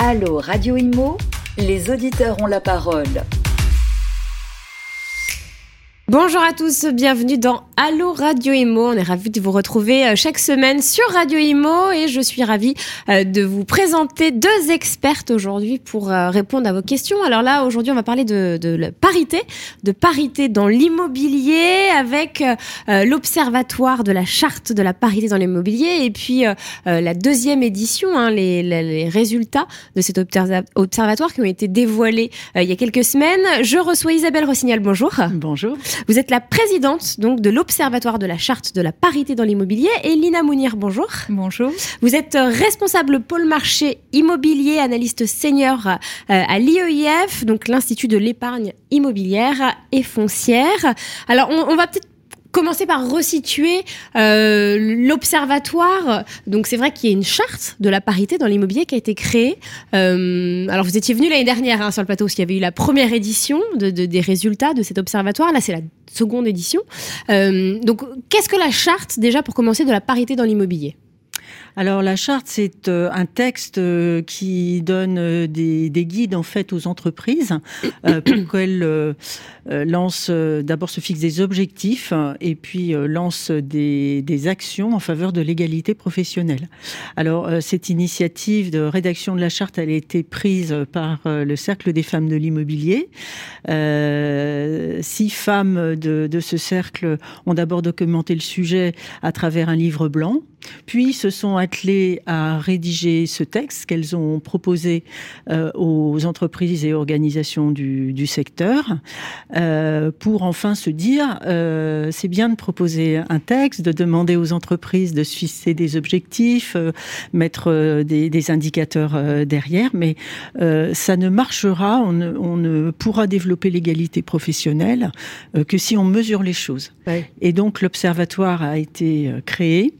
Allô Radio Imo, les auditeurs ont la parole. Bonjour à tous, bienvenue dans Allo Radio Imo. On est ravis de vous retrouver euh, chaque semaine sur Radio Imo et je suis ravie euh, de vous présenter deux expertes aujourd'hui pour euh, répondre à vos questions. Alors là, aujourd'hui, on va parler de, de la parité, de parité dans l'immobilier avec l'Observatoire de la charte de la parité dans l'immobilier et puis la deuxième édition, hein, les, les, résultats de cet observatoire qui ont été dévoilés il y a quelques semaines. Je reçois Isabelle Rossignol, bonjour. Bonjour. Vous êtes la présidente donc de l'Observatoire de la charte de la parité dans l'immobilier et Lina Mounir, bonjour. Bonjour. Vous êtes responsable pôle marché immobilier, analyste senior euh, à l'IEIF, donc l'Institut de l'épargne immobilière et foncière. Alors on, on va peut-être commencer par resituer euh, l'observatoire. Donc c'est vrai qu'il y a une charte de la parité dans l'immobilier qui a été créée. Euh, alors vous étiez venu l'année dernière hein, sur le plateau parce qu'il y avait eu la première édition de, des résultats de cet observatoire. Là c'est la seconde édition. Euh, donc qu'est-ce que la charte déjà pour commencer de la parité dans l'immobilier? Alors la charte, c'est euh, un texte euh, qui donne euh, des, guides en fait aux entreprises pour qu'elles lancent d'abord se fixent des objectifs et puis lancent des, des, actions en faveur de l'égalité professionnelle. Alors cette initiative de rédaction de la charte, elle a été prise par le Cercle des femmes de l'immobilier. six femmes de, de ce cercle ont d'abord documenté le sujet à travers un livre blanc, puis se sont attelées à rédiger ce texte qu'elles ont proposé euh, aux entreprises et organisations du, du secteur euh, pour enfin se dire euh, c'est bien de proposer un texte, de demander aux entreprises de se fixer des objectifs, mettre des, des, indicateurs derrière, mais ça ne marchera, on ne, on ne pourra développer l'égalité professionnelle que si on mesure les choses. Ouais. Et donc l'observatoire a été créé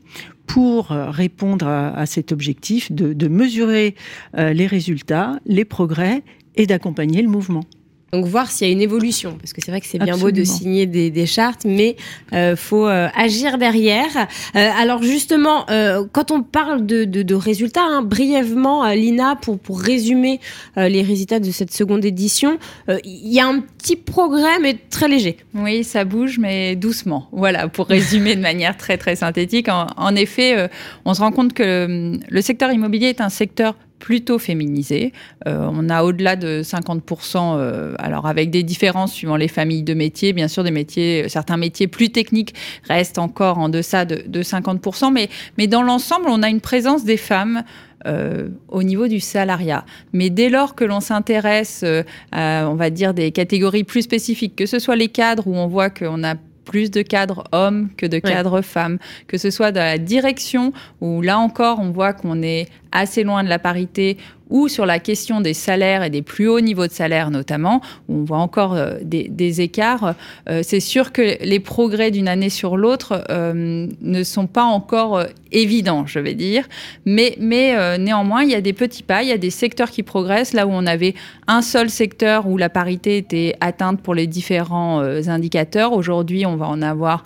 pour euh, répondre à, cet objectif de, mesurer euh, les résultats, les progrès et d'accompagner le mouvement. Donc voir s'il y a une évolution, parce que c'est vrai que c'est bien beau de signer des, des chartes, mais euh, faut euh, agir derrière. Euh, alors justement, euh, quand on parle de, de, de résultats, hein, brièvement, Lina, pour, pour résumer les résultats de cette seconde édition, il y a un petit progrès, mais très léger. Oui, ça bouge, mais doucement. Voilà, pour résumer de manière très très synthétique. En, en effet, on se rend compte que le secteur immobilier est un secteur plutôt féminisé. Euh, on a au-delà de 50%, euh, alors avec des différences suivant les familles de métiers, bien sûr, des métiers, certains métiers plus techniques restent encore en deçà de, de 50%, mais, mais dans l'ensemble, on a une présence des femmes euh, au niveau du salariat. Mais dès lors que l'on s'intéresse euh, à, on va dire, des catégories plus spécifiques, que ce soit les cadres où on voit qu'on a plus de cadres hommes que de cadres ouais. femmes, que ce soit dans la direction où là encore on voit qu'on est assez loin de la parité ou sur la question des salaires et des plus hauts niveaux de salaire notamment, où on voit encore euh, des, écarts, euh, c'est sûr que les progrès d'une année sur l'autre euh, ne sont pas encore évidents, je vais dire. Mais, mais néanmoins, il y a des petits pas, il y a des secteurs qui progressent, là où on avait un seul secteur où la parité était atteinte pour les différents indicateurs. Aujourd'hui, on va en avoir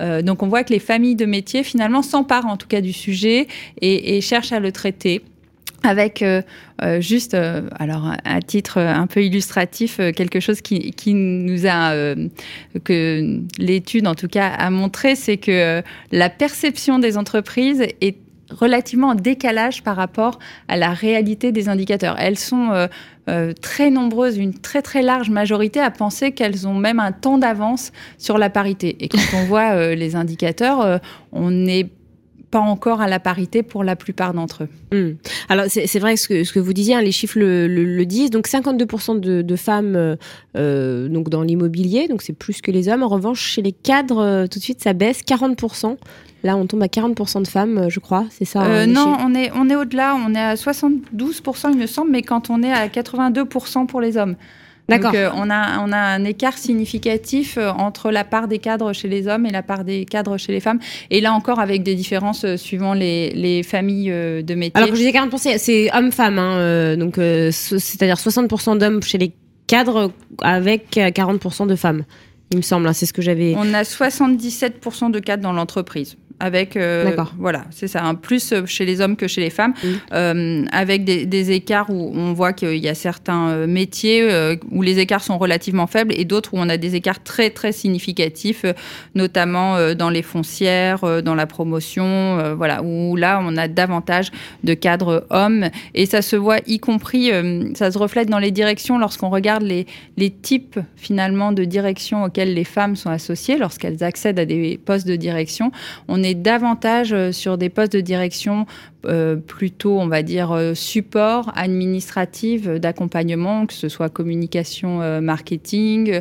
Euh, donc on voit que les familles de métiers finalement s'emparent en tout cas du sujet et, cherchent à le traiter. Avec euh, euh, juste, alors à titre un peu illustratif, quelque chose qui, qui nous a, que l'étude en tout cas a montré, c'est que la perception des entreprises est relativement en décalage par rapport à la réalité des indicateurs. Elles sont euh, euh, très nombreuses, une très très large majorité à penser qu'elles ont même un temps d'avance sur la parité. Et quand on voit euh, les indicateurs, on est pas encore à la parité pour la plupart d'entre eux. Mmh. Alors c'est vrai ce que, ce que vous disiez, hein, les chiffres le, disent. Donc 52% de, de, femmes donc dans l'immobilier, donc c'est plus que les hommes. En revanche, chez les cadres, tout de suite ça baisse, 40%. Là, on tombe à 40% de femmes, je crois, c'est ça euh, Non, on est, on est au-delà, on est à 72%, il me semble, mais quand on est à 82% pour les hommes. D'accord. Donc, euh, on, a, on a un écart significatif euh, entre la part des cadres chez les hommes et la part des cadres chez les femmes. Et là encore, avec des différences euh, suivant les, les familles euh, de métiers. Alors que je disais 40%, c'est homme-femme. Hein, euh, donc, c'est-à-dire 60% d'hommes chez les cadres avec 40% de femmes il me semble, hein, c'est ce que j'avais. On a 77% de cadres dans l'entreprise. Avec voilà c'est ça un plus chez les hommes que chez les femmes avec des, des, écarts où on voit qu'il y a certains métiers où les écarts sont relativement faibles et d'autres où on a des écarts très très significatifs notamment dans les foncières dans la promotion voilà où là on a davantage de cadres hommes et ça se voit y compris ça se reflète dans les directions lorsqu'on regarde les, les types finalement de direction auxquelles les femmes sont associées lorsqu'elles accèdent à des postes de direction. On est davantage euh, sur des postes de direction euh, plutôt, on va dire, euh, support administratif d'accompagnement, que ce soit communication, marketing,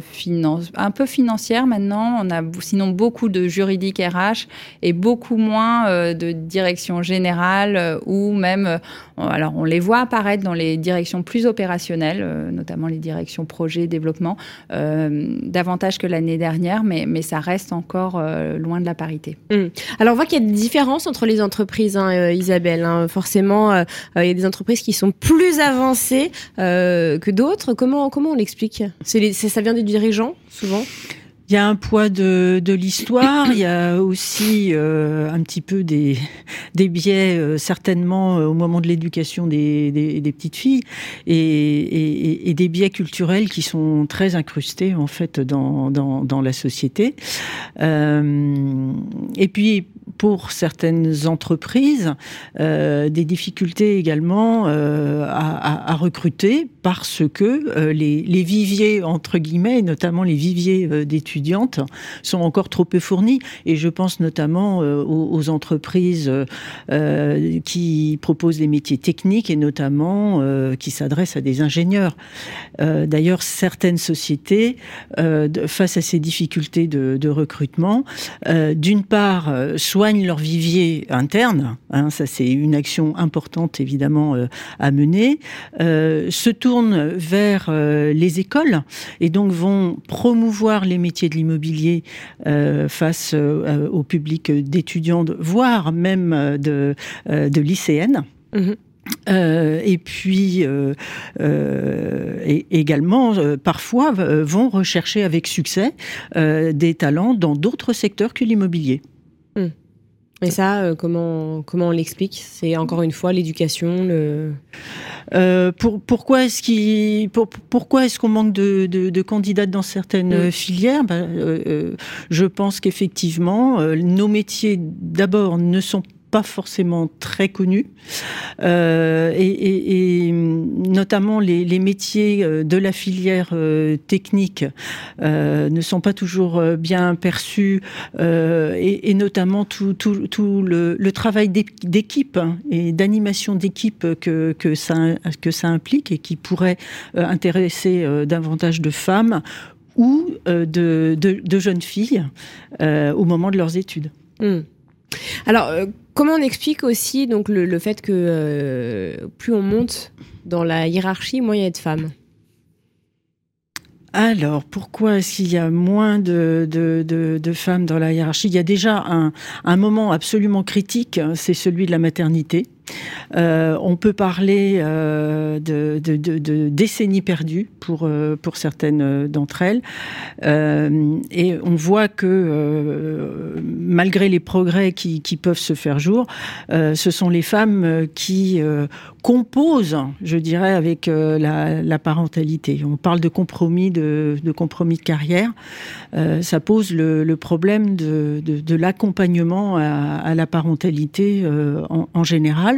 finance, un peu financière maintenant. On a sinon beaucoup de juridique RH et beaucoup moins de direction générale ou même, alors on les voit apparaître dans les directions plus opérationnelles, notamment les directions projet, développement, davantage que l'année dernière, mais, mais ça reste encore loin de la parité. Mmh. Alors on voit qu'il y a des différences entre les entreprises Hein, euh, Isabelle. Hein. Forcément, euh, euh, il y a des entreprises qui sont plus avancées que d'autres. Comment, comment on l'explique? Ça vient des dirigeants, souvent? Il y a un poids de, l'histoire, il y a aussi un petit peu des, biais, certainement au moment de l'éducation des, petites filles, et, des biais culturels qui sont très incrustés en fait dans, dans la société. et puis pour certaines entreprises euh, des difficultés également euh, à, recruter parce que euh, les, viviers entre guillemets, notamment les viviers d'étudiantes, sont encore trop peu fournis. Et je pense notamment aux, entreprises qui proposent des métiers techniques et notamment qui s'adressent à des ingénieurs. D'ailleurs, certaines sociétés, face à ces difficultés de recrutement, d'une part, soit leur vivier interne, hein, ça c'est une action importante évidemment euh, à mener, euh, se tournent vers euh, les écoles et donc vont promouvoir les métiers de l'immobilier face au public d'étudiants, voire même de, de lycéennes. Mmh. et puis et également parfois vont rechercher avec succès des talents dans d'autres secteurs que l'immobilier. Et ça, euh, comment, comment on l'explique? C'est encore une fois l'éducation, le... Euh, pour, pourquoi est-ce qu'il, pour, pourquoi est-ce qu'on manque de, de, de, candidats dans certaines mm. filières? Ben, euh, Je pense qu'effectivement, nos métiers d'abord ne sont pas forcément très connus, euh, et, notamment les, métiers euh, de la filière euh, technique ne sont pas toujours bien perçus, et, notamment tout, le, travail d'équipe hein, et d'animation d'équipe que, ça, que ça implique et qui pourrait intéresser davantage de femmes ou de, jeunes filles au moment de leurs études. Mmh. Alors, Comment on explique aussi le, fait que euh, plus on monte dans la hiérarchie, moins il y a de femmes? Alors, pourquoi est-ce qu'il y a moins de, femmes dans la hiérarchie? Il y a déjà un, un moment absolument critique, hein, c'est celui de la maternité. Euh, on peut parler euh, de, décennies perdues pour, euh, certaines d'entre elles. Et on voit que malgré les progrès qui, peuvent se faire jour, ce sont les femmes qui composent, je dirais, avec la, parentalité. On parle de compromis de, carrière. ça pose le, problème de, l'accompagnement à, la parentalité en, en général.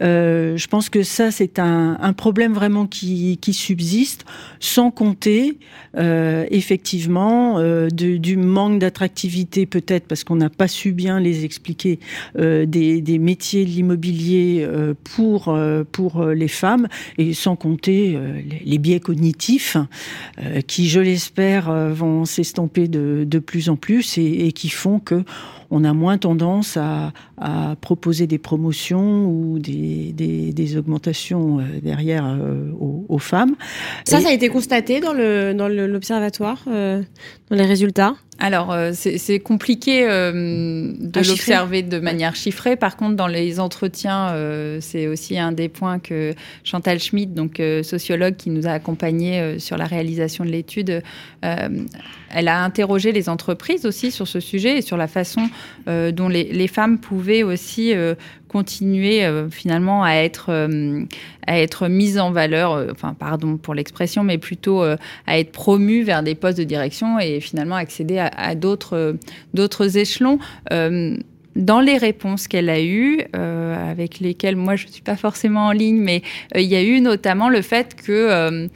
Euh, je pense que ça, c'est un, problème vraiment qui, subsiste, sans compter euh, effectivement euh, du manque d'attractivité, peut-être parce qu'on n'a pas su bien les expliquer, des, métiers de l'immobilier pour, pour les femmes, et sans compter les, biais cognitifs qui, je l'espère, vont s'estomper de, de, plus en plus et, qui font que on a moins tendance à proposer des promotions ou des, des, des augmentations euh, derrière euh, aux, aux, femmes. Ça, Et... ça a été constaté dans le dans l'observatoire, euh, dans les résultats? Alors, euh, c'est compliqué euh, de l'observer de manière chiffrée. Par contre, dans les entretiens, euh, c'est aussi un des points que Chantal Schmidt, donc sociologue qui nous a accompagnés sur la réalisation de l'étude, elle a interrogé les entreprises aussi sur ce sujet et sur la façon dont les, les, femmes pouvaient aussi continuer finalement à être, à être mises en valeur, enfin pardon pour l'expression, mais plutôt à être promues vers des postes de direction et finalement accéder à d'autres, d'autres échelons. Euh, dans les réponses qu'elle a eues, euh, avec lesquelles moi je ne suis pas forcément en ligne, mais euh, il y a eu notamment le fait que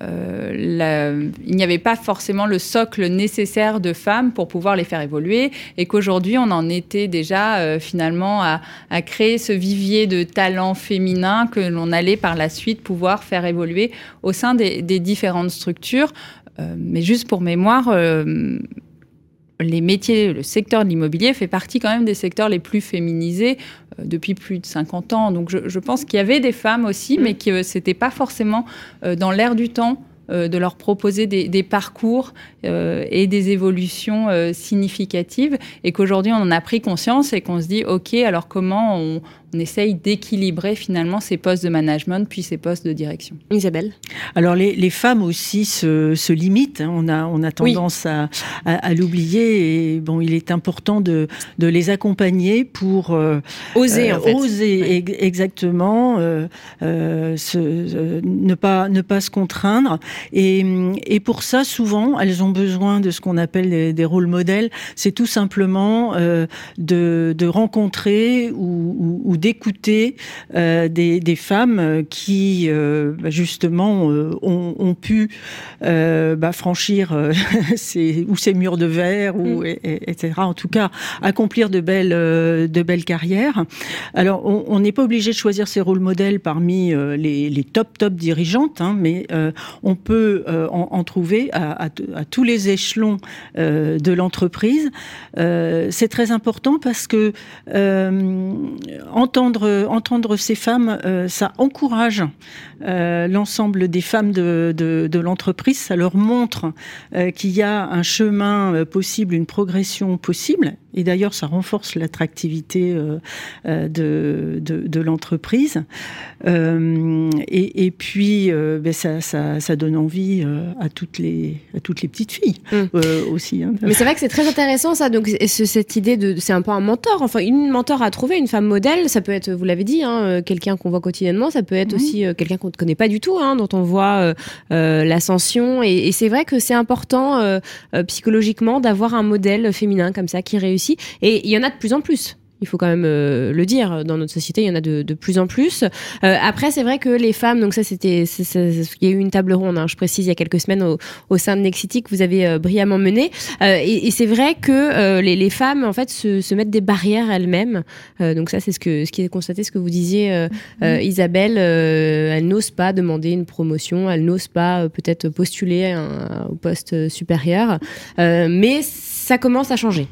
il n'y avait pas forcément le socle nécessaire de femmes pour pouvoir les faire évoluer et qu'aujourd'hui on en était déjà finalement à, créer ce vivier de talents féminins que l'on allait par la suite pouvoir faire évoluer au sein des, des différentes structures. mais juste pour mémoire, les métiers, le secteur de l'immobilier fait partie quand même des secteurs les plus féminisés euh, depuis plus de 50 ans. Donc je, pense qu'il y avait des femmes aussi, mm. mais que ce n'était pas forcément euh, dans l'air du temps euh, de leur proposer des, parcours et des évolutions significatives et qu'aujourd'hui on en a pris conscience et qu'on se dit ok alors comment on, on essaye d'équilibrer finalement ces postes de management puis ces postes de direction? Isabelle? Alors les, femmes aussi se, limitent, hein. on, a, on a tendance à, l'oublier et bon, il est important de, de les accompagner pour euh, oser, en fait. oser exactement, euh, euh, ne, pas, ne pas se contraindre. Et, et, pour ça, souvent, elles ont besoin de ce qu'on appelle des, rôles modèles. C'est tout simplement de, de rencontrer ou, ou d'écouter euh, des, des, femmes qui euh, bah, justement euh, ont, ont, pu bah, franchir ces, ou ces murs de verre ou mm. etc. En tout cas, accomplir de belles de belles carrières. Alors, on n'est pas obligé de choisir ses rôles modèles parmi les, les, top top dirigeantes, hein, mais on peut en, en, trouver à, tous les échelons de l'entreprise. C'est très important parce que en entendre, ces femmes, euh, ça encourage euh, l'ensemble des femmes de, l'entreprise, ça leur montre euh, qu'il y a un chemin possible, une progression possible. Et d'ailleurs, ça renforce l'attractivité de, l'entreprise. Et, et, puis, ben ça, ça, ça, donne envie à, toutes les, à toutes les petites filles mmh. aussi. Hein. Mais c'est vrai que c'est très intéressant ça. Donc, cette idée de. C'est un peu un mentor. Enfin, une mentor à trouver, une femme modèle, ça peut être, vous l'avez dit, hein, euh, quelqu'un qu'on voit quotidiennement, ça peut être aussi euh, quelqu'un qu'on ne connaît pas du tout, hein, dont on voit euh, l'ascension. Et, c'est vrai que c'est important psychologiquement d'avoir un modèle féminin comme ça qui réussit. Et il y en a de plus en plus il faut quand même euh, le dire, dans notre société, il y en a de, de plus en plus. Euh, après, c'est vrai que les femmes, donc ça, c'était, il y a eu une table ronde, hein, je précise, il y a quelques semaines au, au sein de Nexity que vous avez euh, brillamment mené. et, et c'est vrai que les, les, femmes, en fait, se, se mettent des barrières elles-mêmes. donc ça, c'est ce que, ce qui est constaté, ce que vous disiez, mm-hmm. Isabelle. elles n'osent pas demander une promotion, elles n'osent pas peut-être postuler un, au poste supérieur. mais ça commence à changer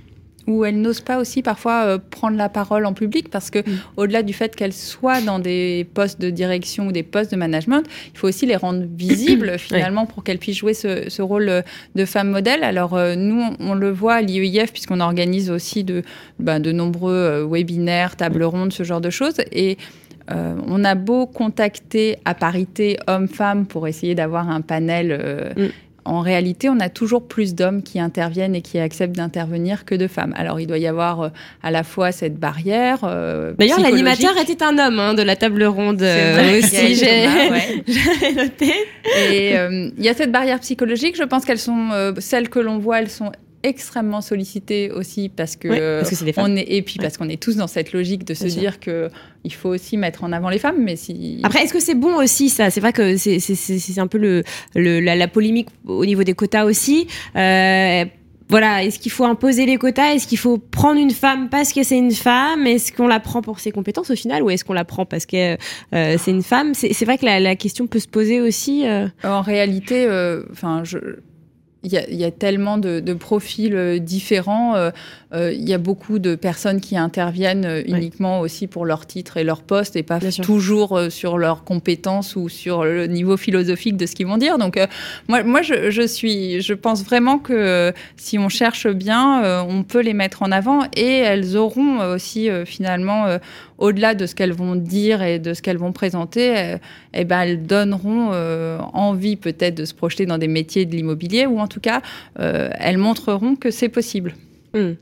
où elles n'osent pas aussi parfois euh, prendre la parole en public parce que mm. au-delà du fait qu'elles soient dans des postes de direction ou des postes de management, il faut aussi les rendre visibles finalement pour qu'elles puissent jouer ce, rôle euh, de femme modèle. Alors euh, nous, on, le voit à l'IEIF puisqu'on organise aussi de, ben, de nombreux webinaires, tables rondes, ce genre de choses et on a beau contacter à parité hommes-femmes pour essayer d'avoir un panel mm en réalité, on a toujours plus d'hommes qui interviennent et qui acceptent d'intervenir que de femmes. Alors, il doit y avoir euh, à la fois cette barrière. Euh, D'ailleurs, l'animateur était un homme hein, de la table ronde euh, aussi, j'ai noté. Et il y a cette barrière psychologique. Je pense qu'elles sont, celles que l'on voit, elles sont extrêmement sollicité aussi parce que, on est et puis parce qu'on est tous dans cette logique de se dire que il faut aussi mettre en avant les femmes mais si après est-ce que c'est bon aussi ça? C'est vrai que c'est un peu le, la, polémique au niveau des quotas aussi. Euh, voilà, est-ce qu'il faut imposer les quotas? Est-ce qu'il faut prendre une femme parce que c'est une femme? Est-ce qu'on la prend pour ses compétences au final ou est-ce qu'on la prend parce que euh, c'est une femme? C'est vrai que la, question peut se poser aussi. Euh. En réalité, enfin, je il y, a, tellement de, profils euh, différents. Euh, euh, il y a beaucoup de personnes qui interviennent uniquement aussi pour leur titre et leur poste et pas toujours sur leurs compétences ou sur le niveau philosophique de ce qu'ils vont dire. Donc, moi, moi je, suis, je pense vraiment que si on cherche bien, on peut les mettre en avant et elles auront aussi finalement, au-delà de ce qu'elles vont dire et de ce qu'elles vont présenter, eh ben, elles donneront envie peut-être de se projeter dans des métiers de l'immobilier ou en tout cas, euh, elles montreront que c'est possible. Hmm.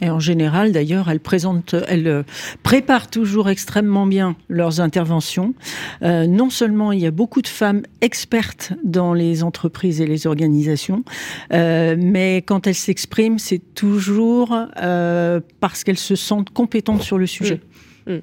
Et en général, d'ailleurs, elles présentent, elles euh, préparent toujours extrêmement bien leurs interventions. Euh, non seulement il y a beaucoup de femmes expertes dans les entreprises et les organisations, mais quand elles s'expriment, c'est toujours parce qu'elles se sentent compétentes sur le sujet. Hmm. Mm.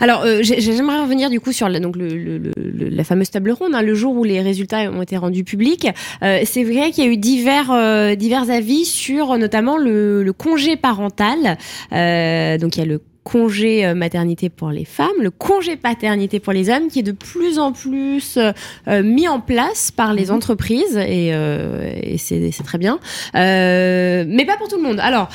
Alors, euh, j'aimerais revenir du coup sur la, donc le, la fameuse table ronde, hein, le jour où les résultats ont été rendus publics. Euh, c'est vrai qu'il y a eu divers, euh, divers avis sur notamment le, congé parental. donc, il y a le congé euh, maternité pour les femmes, le congé paternité pour les hommes, qui est de plus en plus euh, euh, mis en place par les mhm. entreprises et, et c'est très bien, mais pas pour tout le monde. Alors,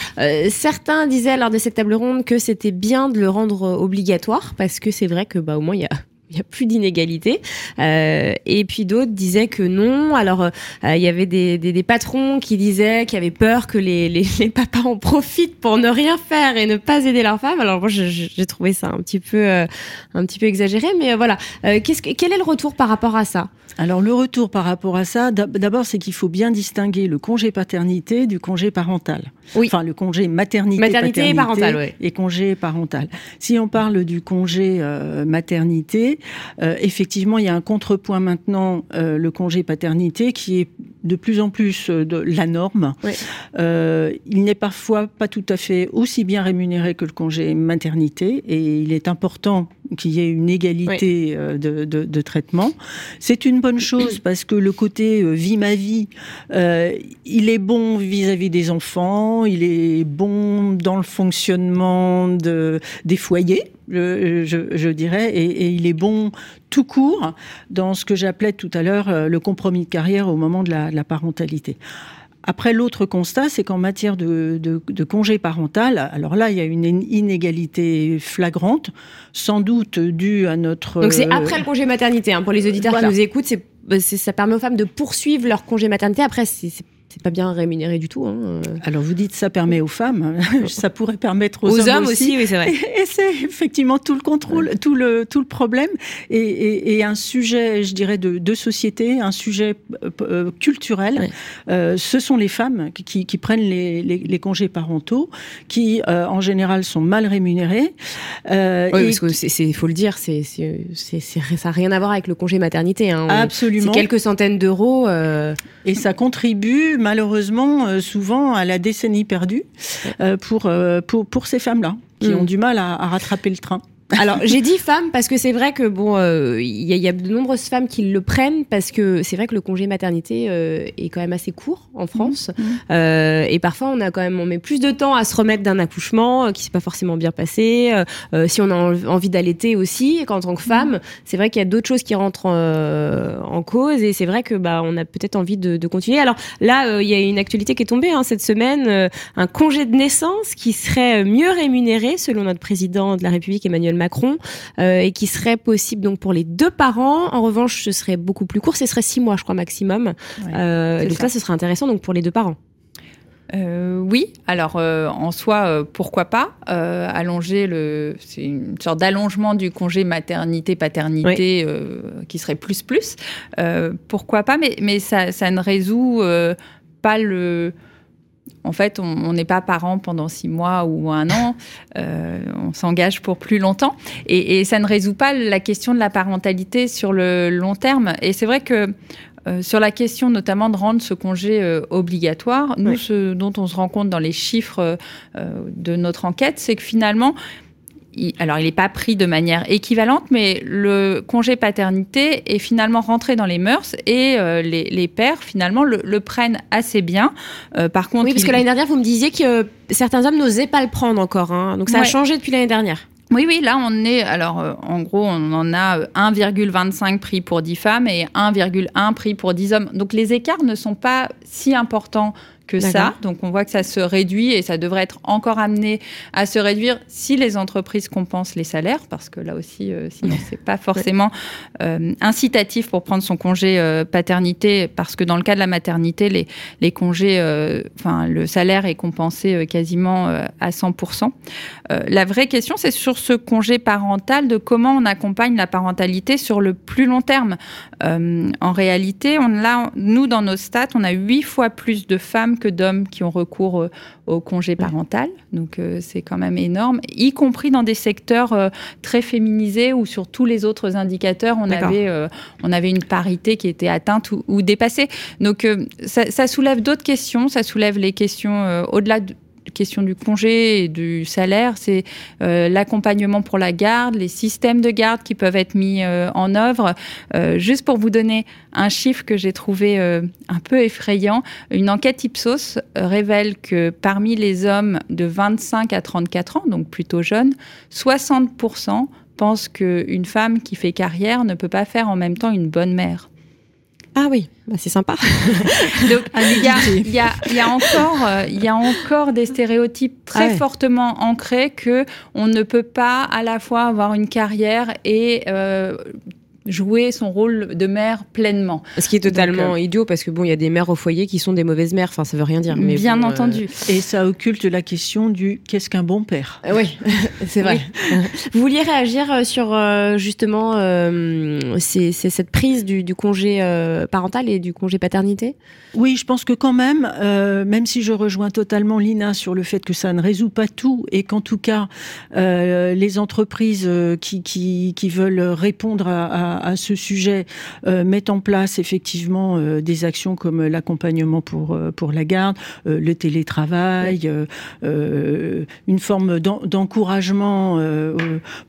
certains disaient lors de cette table ronde que c'était bien de le rendre obligatoire parce que c'est vrai que bah au moins il y a il n'y a plus d'inégalité. Euh, et puis d'autres disaient que non. Alors, euh, il y avait des, des, des, patrons qui disaient qu'ils avaient peur que les, les, les, papas en profitent pour ne rien faire et ne pas aider leurs femmes. Alors moi, j'ai trouvé ça un petit peu, euh, un petit peu exagéré. Mais voilà, qu'est-ce que, quel est le retour par rapport à ça? Alors le retour par rapport à ça, d'abord c'est qu'il faut bien distinguer le congé paternité du congé parental. Oui. Enfin le congé maternité, maternité et parental, oui. et congé parental. Si on parle du congé maternité, euh, effectivement il y a un contrepoint maintenant, euh, le congé paternité qui est de plus en plus de la norme. Oui. il n'est parfois pas tout à fait aussi bien rémunéré que le congé maternité et il est important qu'il y ait une égalité de, de, de traitement. C'est une bonne chose parce que le côté euh, vie ma vie, euh, il est bon vis-à-vis des enfants, il est bon dans le fonctionnement de, des foyers. Je, dirais, et, il est bon tout court dans ce que j'appelais tout à l'heure euh, le compromis de carrière au moment de la parentalité. Après, l'autre constat, c'est qu'en matière de, de, congé parental, alors là, il y a une inégalité flagrante, sans doute due à notre... Donc c'est après le congé maternité, hein, pour les auditeurs qui nous écoutent, c'est, ça permet aux femmes de poursuivre leur congé maternité. Après, c'est c'est pas bien rémunéré du tout. Hein. Euh. Alors vous dites ça permet aux femmes, ça pourrait permettre aux, hommes, aussi. oui c'est vrai. Et, c'est effectivement tout le contrôle, tout le tout le problème et, et, un sujet, je dirais, de, de société, un sujet euh, euh, culturel. ce sont les femmes qui, qui prennent les, les, les, congés parentaux, qui en général sont mal rémunérés. oui, parce que c'est faut le dire, c'est ça n'a rien à voir avec le congé maternité. Hein. Absolument. C'est quelques centaines d'euros. Et ça contribue malheureusement euh, souvent à la décennie perdue euh, pour, euh, pour, pour ces femmes-là qui mm. ont du mal à rattraper le train. Alors j'ai dit femme parce que c'est vrai que bon, il euh, y, y, a de nombreuses femmes qui le prennent parce que c'est vrai que le congé maternité euh, est quand même assez court en France mmh, mmh. euh, et parfois on a quand même on met plus de temps à se remettre d'un accouchement euh, qui s'est pas forcément bien passé. Euh, si on a envie d'allaiter aussi, et qu'en tant que femme, mmh. c'est vrai qu'il y a d'autres choses qui rentrent en cause et c'est vrai que bah on a peut-être envie de, de, continuer. Alors là, il y a une actualité qui est tombée hein, cette semaine, un congé de naissance qui serait mieux rémunéré selon notre président de la République Emmanuel Macron euh, et qui serait possible donc pour les deux parents. En revanche, ce serait beaucoup plus court, ce serait six mois, je crois maximum. Euh, donc ça. ce serait intéressant donc pour les deux parents. Euh, oui, alors en soi, pourquoi pas allonger le, c'est une sorte d'allongement du congé maternité-paternité qui serait plus plus. pourquoi pas, mais mais ça, ça ne résout pas le en fait, on n'est pas parent pendant six mois ou un an, euh, on s'engage pour plus longtemps. Et, ça ne résout pas la question de la parentalité sur le long terme. Et c'est vrai que euh, sur la question notamment de rendre ce congé euh, obligatoire, nous, ce dont on se rend compte dans les chiffres de notre enquête, c'est que finalement, alors il n'est pas pris de manière équivalente, mais le congé paternité est finalement rentré dans les mœurs et euh, les, pères finalement le, prennent assez bien. Euh, par contre, oui, parce que l'année dernière vous me disiez que certains hommes n'osaient pas le prendre encore, hein. donc ça a changé depuis l'année dernière. Oui, oui, là on est, alors euh, en gros on en a 1,25 prix pour 10 femmes et 1,1 prix pour 10 hommes. Donc les écarts ne sont pas si importants que ça. Donc on voit que ça se réduit et ça devrait être encore amené à se réduire si les entreprises compensent les salaires, parce que là aussi, euh, sinon c'est pas forcément euh, incitatif pour prendre son congé euh, paternité, parce que dans le cas de la maternité, les, les congés, enfin le salaire est compensé quasiment à 100%. la vraie question, c'est sur ce congé parental, de comment on accompagne la parentalité sur le plus long terme. en réalité, on a, nous dans nos stats, on a huit fois plus de femmes que d'hommes qui ont recours euh, au congé parental. Donc euh, c'est quand même énorme, y compris dans des secteurs euh, très féminisés où sur tous les autres indicateurs, on, avait, on avait une parité qui était atteinte ou, dépassée. Donc ça, ça, soulève d'autres questions, ça soulève les questions au-delà de question du congé et du salaire, c'est euh, l'accompagnement pour la garde, les systèmes de garde qui peuvent être mis euh, en œuvre. Euh, juste pour vous donner un chiffre que j'ai trouvé un peu effrayant, une enquête Ipsos révèle que parmi les hommes de 25 à 34 ans, donc plutôt jeunes, 60% pensent qu'une femme qui fait carrière ne peut pas faire en même temps une bonne mère. Ah oui, bah c'est sympa. Donc il y a, y, a, y a, encore, euh, il y a encore des stéréotypes très fortement ancrés que on ne peut pas à la fois avoir une carrière et euh, jouer son rôle de mère pleinement. Ce qui est totalement euh, idiot parce que bon, il y a des mères au foyer qui sont des mauvaises mères. Enfin, ça veut rien dire. Mais bien entendu. Et ça occulte la question du qu'est-ce qu'un bon père? oui, c'est vrai. Vous vouliez réagir sur justement c'est cette prise du, du congé parental et du congé paternité? Oui, je pense que quand même, euh, même si je rejoins totalement Lina sur le fait que ça ne résout pas tout et qu'en tout cas, euh, les entreprises euh, qui, qui, qui, veulent répondre à, à, ce sujet mettent en place effectivement des actions comme l'accompagnement pour, pour la garde, le télétravail, une forme d'encouragement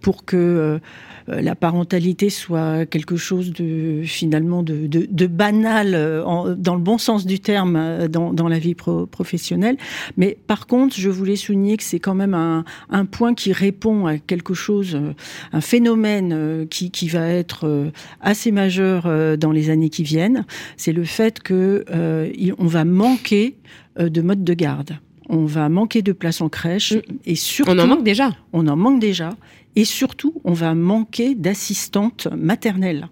pour que euh, la parentalité soit quelque chose de finalement de, banal euh, dans le bon sens du terme euh, dans, la vie professionnelle. Mais par contre, je voulais souligner que c'est quand même un, point qui répond à quelque chose, un phénomène qui, qui va être assez majeur dans les années qui viennent. C'est le fait que on va manquer de mode de garde on va manquer de place en crèche mm. et surtout on en manque déjà. On en manque déjà et surtout, on va manquer d'assistantes maternelles.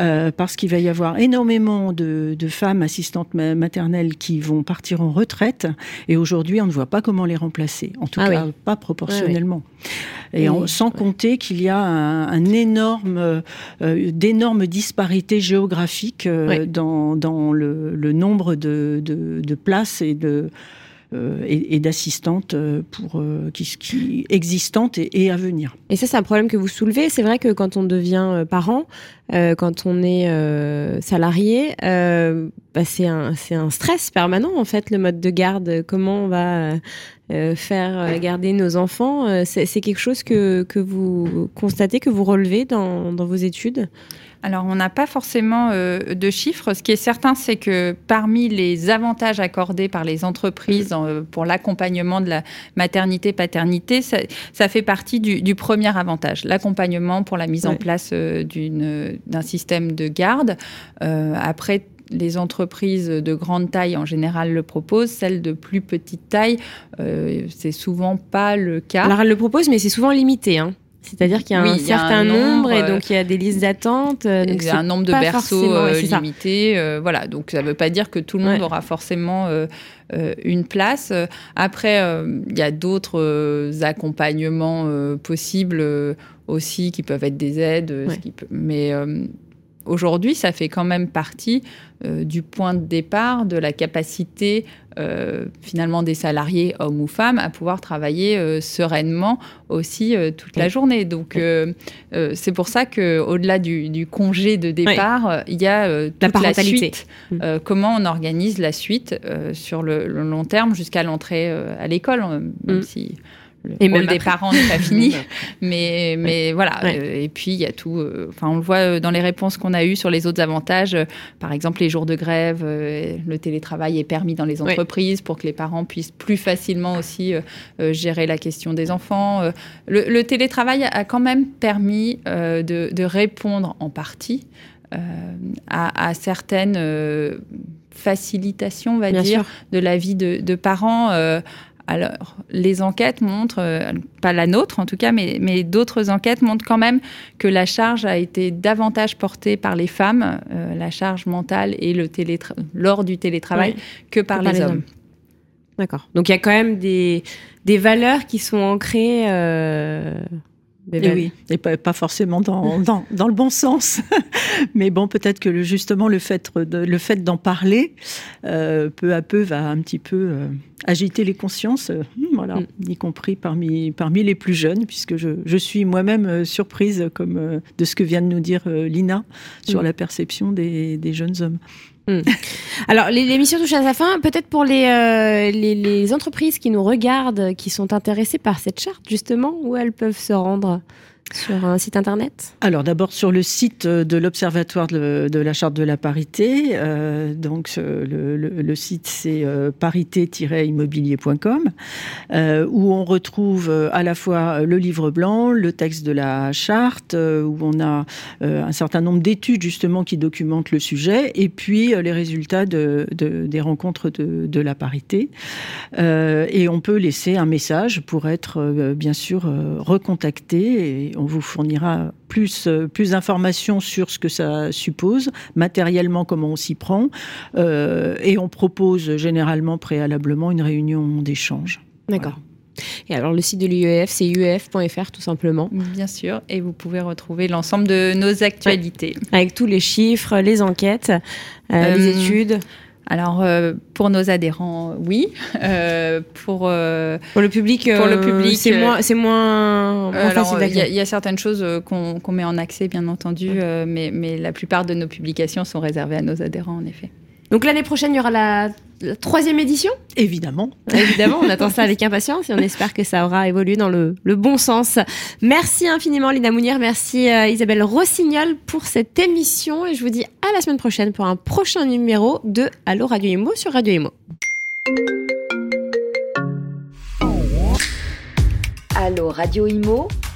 Euh, parce qu'il va y avoir énormément de, femmes assistantes maternelles qui vont partir en retraite. Et aujourd'hui, on ne voit pas comment les remplacer. En tout ah cas, pas proportionnellement. Et, sans compter qu'il y a un, énorme, euh, d'énormes disparités géographiques euh, dans, le, nombre de, de places et de euh, et, d'assistantes euh, pour euh, qui, existantes et, à venir. Et ça, c'est un problème que vous soulevez. C'est vrai que quand on devient parent, quand on est salarié, bah, c'est un, un stress permanent en fait le mode de garde. Comment on va faire garder nos enfants C'est quelque chose que, que vous constatez, que vous relevez dans, dans vos études? Alors, on n'a pas forcément euh, de chiffres. Ce qui est certain, c'est que parmi les avantages accordés par les entreprises euh, pour l'accompagnement de la maternité-paternité, ça, fait partie du, premier avantage, l'accompagnement pour la mise en place euh, d'un système de garde. après, les entreprises de grande taille en général le proposent, celles de plus petite taille, c'est souvent pas le cas. Alors elles le proposent, mais c'est souvent limité. Hein. C'est-à-dire qu'il y a un certain nombre, et donc il y a des listes d'attente. Euh, il y a un nombre de berceaux euh, limité. Euh, voilà, donc ça ne veut pas dire que tout le monde aura forcément une place. Après, il y a d'autres accompagnements possibles aussi qui peuvent être des aides, mais aujourd'hui, ça fait quand même partie euh, du point de départ de la capacité euh, finalement des salariés, hommes ou femmes, à pouvoir travailler euh, sereinement aussi toute la journée. Donc c'est pour ça que au-delà du, congé de départ, il y a toute la, parentalité. suite. Mm. comment on organise la suite sur le, long terme jusqu'à l'entrée à l'école, même mm. si le et rôle des parents n'est pas fini, mais mais voilà. Euh, et puis il y a tout. Euh, enfin, on le voit euh, dans les réponses qu'on a eues sur les autres avantages. par exemple, les jours de grève, le télétravail est permis dans les entreprises pour que les parents puissent plus facilement aussi gérer la question des enfants. Le, télétravail a quand même permis de, de, répondre en partie à, à, certaines facilitations, on va dire, de la vie de, de parents alors, les enquêtes montrent, euh, pas la nôtre en tout cas, mais, d'autres enquêtes montrent quand même que la charge a été davantage portée par les femmes, euh, la charge mentale et le lors du télétravail, que par les, hommes. D'accord. Donc il y a quand même des, valeurs qui sont ancrées. Euh, et oui, et pas, forcément dans, dans, le bon sens. Mais bon, peut-être que justement le fait le fait d'en parler, peu à peu, va un petit peu agiter les consciences, euh, voilà, mm. y compris parmi, parmi les plus jeunes, puisque je, je suis moi-même euh, surprise comme, euh, de ce que vient de nous dire Lina sur mm. la perception des, des jeunes hommes. Mm. Alors, l'émission touche à sa fin. Peut-être pour les, les, les, entreprises qui nous regardent, qui sont intéressées par cette charte, justement, où elles peuvent se rendre sur un site internet Alors d'abord sur le site de l'Observatoire de, la Charte de la parité. Euh, donc le, le, site c'est euh, parité-immobilier.com euh, où on retrouve à la fois le livre blanc, le texte de la charte, où on a un certain nombre d'études justement qui documentent le sujet, et puis les résultats de, des rencontres de, la parité. et on peut laisser un message pour être bien sûr recontacté. On vous fournira plus, euh, plus d'informations sur ce que ça suppose, matériellement comment on s'y prend, euh, et on propose généralement préalablement une réunion d'échange. D'accord. Et alors le site de l'UEF, c'est uef.fr tout simplement. Bien sûr, et vous pouvez retrouver l'ensemble de nos actualités. Avec tous les chiffres, les enquêtes, euh, les études. Alors euh, pour nos adhérents, oui. Euh, pour euh, pour le public, pour le public, c'est moins c'est moins, Il y, a certaines choses qu'on met en accès, bien entendu, mais mais la plupart de nos publications sont réservées à nos adhérents, en effet. Donc l'année prochaine, il y aura la, troisième édition Évidemment. Évidemment, on attend ça avec impatience et on espère que ça aura évolué dans le, bon sens. Merci infiniment Lina Mounir, merci euh, Isabelle Rossignol pour cette émission et je vous dis à la semaine prochaine pour un prochain numéro de Allo Radio Imo sur Radio Imo. Allo Radio Imo